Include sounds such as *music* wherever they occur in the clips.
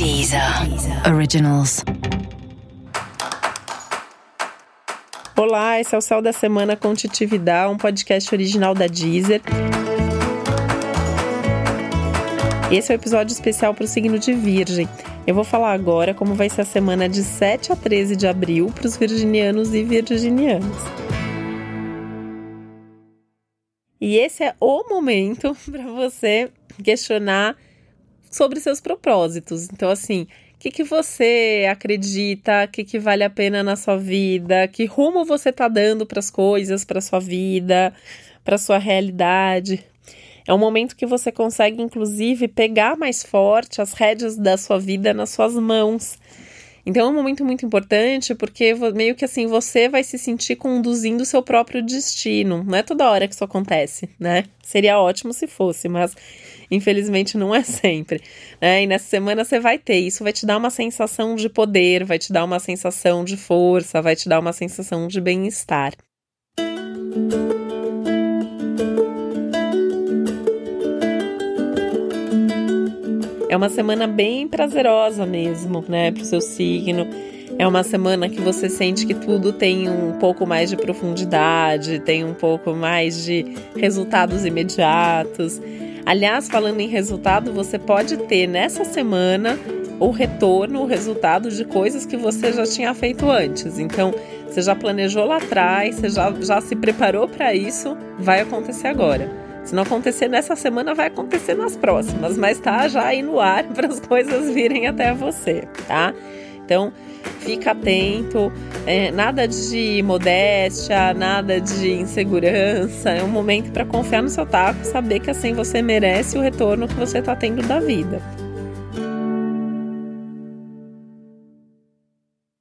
Deezer. Originals. Olá, esse é o Céu da Semana com Titividade, um podcast original da Deezer. Esse é o um episódio especial para o signo de Virgem. Eu vou falar agora como vai ser a semana de 7 a 13 de abril para os virginianos e virginianas. E esse é o momento *laughs* para você questionar sobre seus propósitos. Então, assim, o que, que você acredita, o que, que vale a pena na sua vida, que rumo você está dando para as coisas, para sua vida, para sua realidade. É um momento que você consegue, inclusive, pegar mais forte as rédeas da sua vida nas suas mãos. Então é um momento muito importante porque meio que assim você vai se sentir conduzindo o seu próprio destino. Não é toda hora que isso acontece, né? Seria ótimo se fosse, mas infelizmente não é sempre. Né? E nessa semana você vai ter. Isso vai te dar uma sensação de poder, vai te dar uma sensação de força, vai te dar uma sensação de bem-estar. É uma semana bem prazerosa mesmo, né, para o seu signo. É uma semana que você sente que tudo tem um pouco mais de profundidade, tem um pouco mais de resultados imediatos. Aliás, falando em resultado, você pode ter nessa semana o retorno, o resultado de coisas que você já tinha feito antes. Então, você já planejou lá atrás, você já, já se preparou para isso, vai acontecer agora. Se não acontecer nessa semana, vai acontecer nas próximas, mas tá já aí no ar *laughs* para as coisas virem até você, tá? Então, fica atento, é, nada de modéstia, nada de insegurança, é um momento para confiar no seu taco, saber que assim você merece o retorno que você está tendo da vida.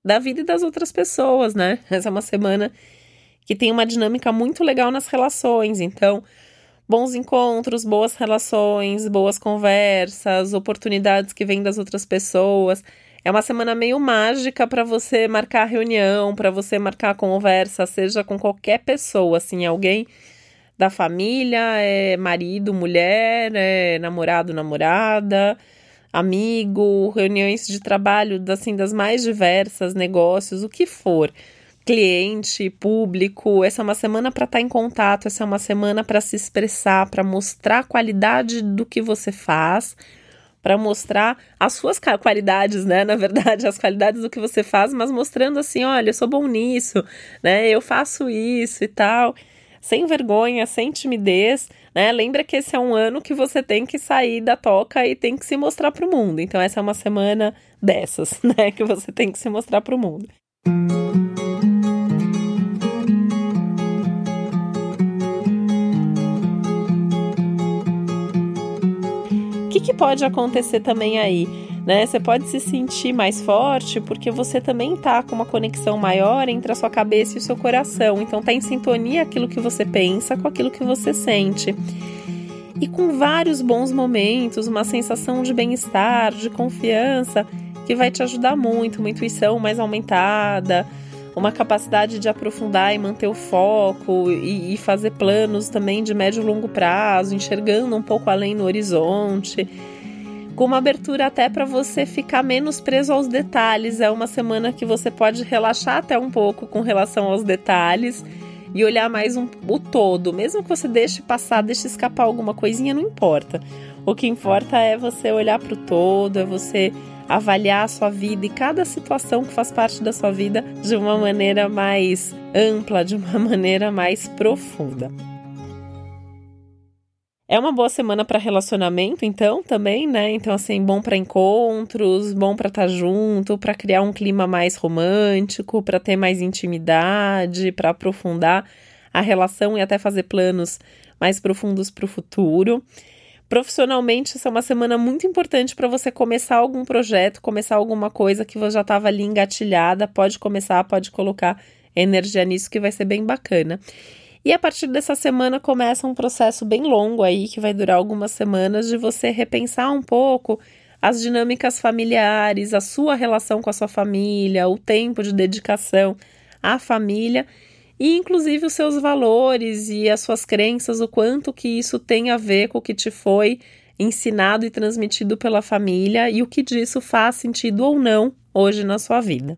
Da vida e das outras pessoas, né? Essa é uma semana que tem uma dinâmica muito legal nas relações, então bons encontros, boas relações, boas conversas, oportunidades que vêm das outras pessoas. É uma semana meio mágica para você marcar reunião, para você marcar conversa, seja com qualquer pessoa, assim, alguém da família, é marido, mulher, é namorado, namorada, amigo, reuniões de trabalho, assim, das mais diversas, negócios, o que for cliente, público. Essa é uma semana para estar tá em contato, essa é uma semana para se expressar, para mostrar a qualidade do que você faz, para mostrar as suas qualidades, né? Na verdade, as qualidades do que você faz, mas mostrando assim, olha, eu sou bom nisso, né? Eu faço isso e tal. Sem vergonha, sem timidez, né? Lembra que esse é um ano que você tem que sair da toca e tem que se mostrar para o mundo. Então, essa é uma semana dessas, *laughs* né? Que você tem que se mostrar para o mundo. que, pode acontecer também aí? Né? Você pode se sentir mais forte porque você também tá com uma conexão maior entre a sua cabeça e o seu coração. Então tá em sintonia aquilo que você pensa com aquilo que você sente. E com vários bons momentos, uma sensação de bem-estar, de confiança, que vai te ajudar muito, uma intuição mais aumentada, uma capacidade de aprofundar e manter o foco e, e, fazer planos também de médio e longo prazo, enxergando um pouco além no horizonte. Com uma abertura até para você ficar menos preso aos detalhes. É uma semana que você pode relaxar até um pouco com relação aos detalhes e olhar mais um, o todo. Mesmo que você deixe passar, deixe escapar alguma coisinha, não importa. O que importa é você olhar para o todo, é você avaliar a sua vida e cada situação que faz parte da sua vida de uma maneira mais ampla, de uma *laughs* maneira mais profunda. É uma boa semana para relacionamento, então, também, né? Então, assim, bom para encontros, bom para estar tá junto, para criar um clima mais romântico, para ter mais intimidade, para aprofundar a relação e até fazer planos mais profundos para o futuro. Profissionalmente, essa é uma semana muito importante para você começar algum projeto, começar alguma coisa que você já estava ali engatilhada. Pode começar, pode colocar energia nisso, que vai ser bem bacana. E a partir dessa semana começa um processo bem longo aí, que vai durar algumas semanas, de você repensar um pouco as dinâmicas familiares, a sua relação com a sua família, o tempo de dedicação à família e inclusive os seus valores e as suas crenças, o quanto que isso tem a ver com o que te foi ensinado e transmitido pela família e o que disso faz sentido ou não hoje na sua vida.